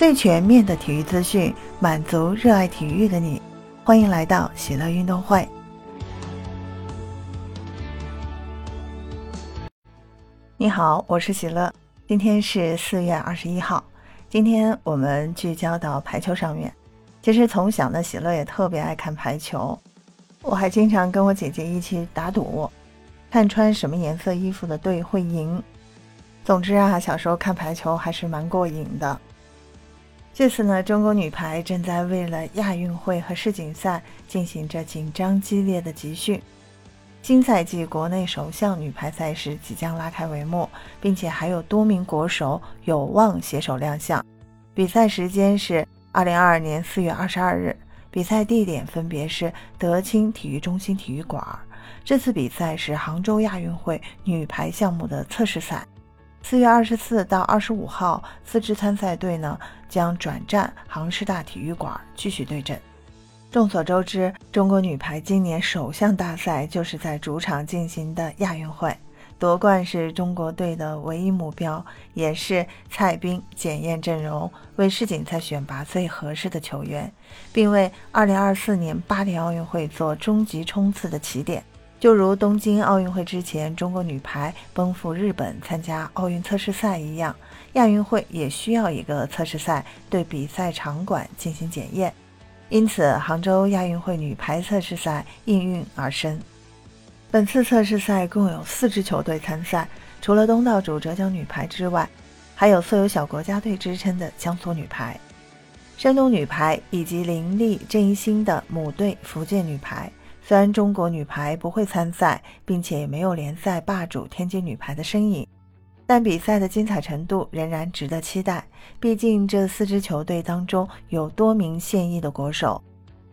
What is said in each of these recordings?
最全面的体育资讯，满足热爱体育的你。欢迎来到喜乐运动会。你好，我是喜乐。今天是四月二十一号。今天我们聚焦到排球上面。其实从小呢，喜乐也特别爱看排球。我还经常跟我姐姐一起打赌，看穿什么颜色衣服的队会赢。总之啊，小时候看排球还是蛮过瘾的。这次呢，中国女排正在为了亚运会和世锦赛进行着紧张激烈的集训。新赛季国内首项女排赛事即将拉开帷幕，并且还有多名国手有望携手亮相。比赛时间是二零二二年四月二十二日，比赛地点分别是德清体育中心体育馆。这次比赛是杭州亚运会女排项目的测试赛。四月二十四到二十五号，四支参赛队呢将转战杭师大体育馆继续对阵。众所周知，中国女排今年首项大赛就是在主场进行的亚运会，夺冠是中国队的唯一目标，也是蔡斌检验阵容、为世锦赛选拔最合适的球员，并为二零二四年巴黎奥运会做终极冲刺的起点。就如东京奥运会之前，中国女排奔赴日本参加奥运测试赛一样，亚运会也需要一个测试赛对比赛场馆进行检验。因此，杭州亚运会女排测试赛应运而生。本次测试赛共有四支球队参赛，除了东道主浙江女排之外，还有素有小国家队之称的江苏女排、山东女排以及林立郑一星的母队福建女排。虽然中国女排不会参赛，并且也没有联赛霸主天津女排的身影，但比赛的精彩程度仍然值得期待。毕竟这四支球队当中有多名现役的国手，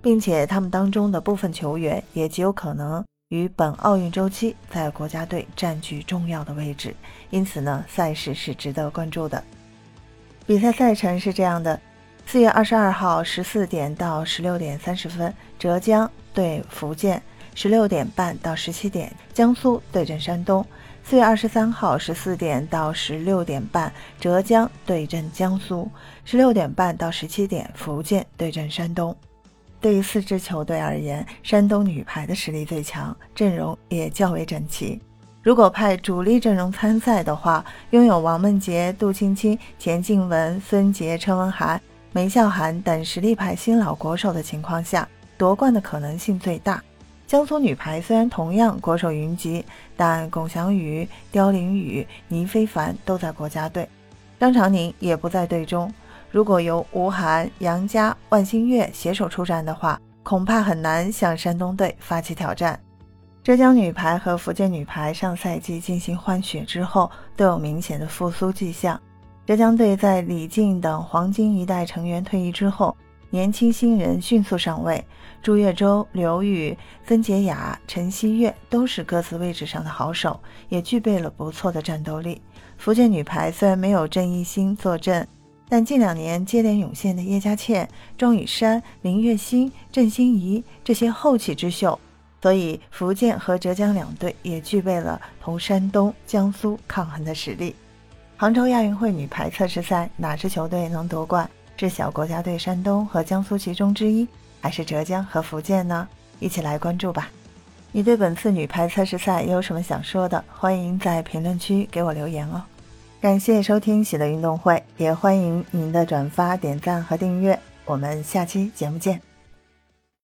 并且他们当中的部分球员也极有可能于本奥运周期在国家队占据重要的位置。因此呢，赛事是值得关注的。比赛赛程是这样的：四月二十二号十四点到十六点三十分，浙江。对福建，十六点半到十七点，江苏对阵山东。四月二十三号十四点到十六点半，浙江对阵江苏；十六点半到十七点，福建对阵山东。对于四支球队而言，山东女排的实力最强，阵容也较为整齐。如果派主力阵容参赛的话，拥有王梦洁、杜青青、钱静雯、孙杰、陈文涵、梅孝涵等实力派新老国手的情况下。夺冠的可能性最大。江苏女排虽然同样国手云集，但龚翔宇、刁琳宇、倪非凡都在国家队，张常宁也不在队中。如果由吴涵、杨佳、万星月携手出战的话，恐怕很难向山东队发起挑战。浙江女排和福建女排上赛季进行换血之后，都有明显的复苏迹象。浙江队在李静等黄金一代成员退役之后。年轻新人迅速上位，朱月洲、刘宇、曾洁雅、陈希月都是各自位置上的好手，也具备了不错的战斗力。福建女排虽然没有郑一星坐镇，但近两年接连涌现的叶佳倩、庄雨珊、林月欣、郑欣宜这些后起之秀，所以福建和浙江两队也具备了同山东、江苏抗衡的实力。杭州亚运会女排测试赛，哪支球队能夺冠？是小国家队山东和江苏其中之一，还是浙江和福建呢？一起来关注吧。你对本次女排测试赛有什么想说的？欢迎在评论区给我留言哦。感谢收听喜乐运动会，也欢迎您的转发、点赞和订阅。我们下期节目见。